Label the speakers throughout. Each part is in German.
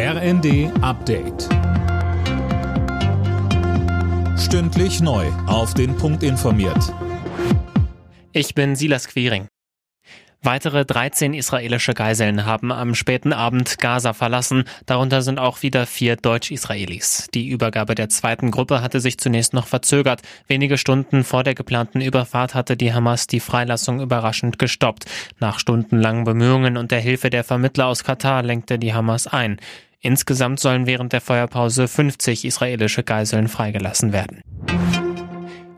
Speaker 1: RND Update. Stündlich neu. Auf den Punkt informiert.
Speaker 2: Ich bin Silas Quiring. Weitere 13 israelische Geiseln haben am späten Abend Gaza verlassen. Darunter sind auch wieder vier Deutsch-Israelis. Die Übergabe der zweiten Gruppe hatte sich zunächst noch verzögert. Wenige Stunden vor der geplanten Überfahrt hatte die Hamas die Freilassung überraschend gestoppt. Nach stundenlangen Bemühungen und der Hilfe der Vermittler aus Katar lenkte die Hamas ein. Insgesamt sollen während der Feuerpause 50 israelische Geiseln freigelassen werden.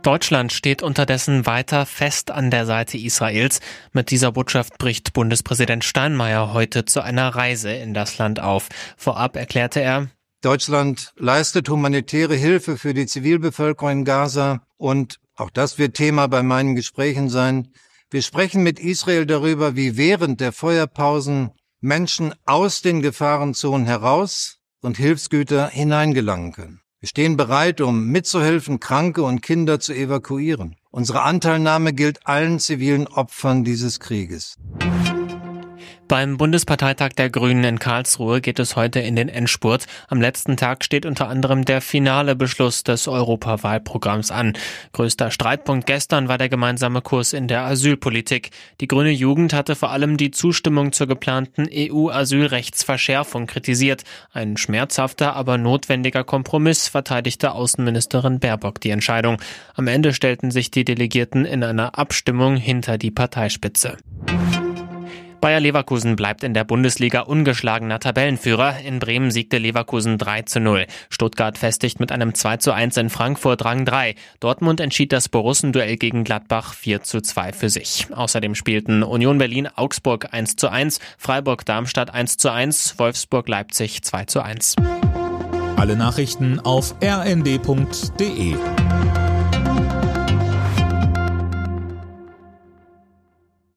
Speaker 2: Deutschland steht unterdessen weiter fest an der Seite Israels. Mit dieser Botschaft bricht Bundespräsident Steinmeier heute zu einer Reise in das Land auf. Vorab erklärte er,
Speaker 3: Deutschland leistet humanitäre Hilfe für die Zivilbevölkerung in Gaza und auch das wird Thema bei meinen Gesprächen sein. Wir sprechen mit Israel darüber, wie während der Feuerpausen Menschen aus den Gefahrenzonen heraus und Hilfsgüter hineingelangen können. Wir stehen bereit, um mitzuhelfen, Kranke und Kinder zu evakuieren. Unsere Anteilnahme gilt allen zivilen Opfern dieses Krieges.
Speaker 2: Beim Bundesparteitag der Grünen in Karlsruhe geht es heute in den Endspurt. Am letzten Tag steht unter anderem der finale Beschluss des Europawahlprogramms an. Größter Streitpunkt gestern war der gemeinsame Kurs in der Asylpolitik. Die grüne Jugend hatte vor allem die Zustimmung zur geplanten EU-Asylrechtsverschärfung kritisiert. Ein schmerzhafter, aber notwendiger Kompromiss verteidigte Außenministerin Baerbock die Entscheidung. Am Ende stellten sich die Delegierten in einer Abstimmung hinter die Parteispitze. Bayer Leverkusen bleibt in der Bundesliga ungeschlagener Tabellenführer. In Bremen siegte Leverkusen 3 zu 0. Stuttgart festigt mit einem 2 zu 1 in Frankfurt Rang 3. Dortmund entschied das Borussenduell gegen Gladbach 4 zu 2 für sich. Außerdem spielten Union Berlin Augsburg 1 zu 1, Freiburg Darmstadt 1 zu 1, Wolfsburg Leipzig 2 zu 1.
Speaker 1: Alle Nachrichten auf rnd.de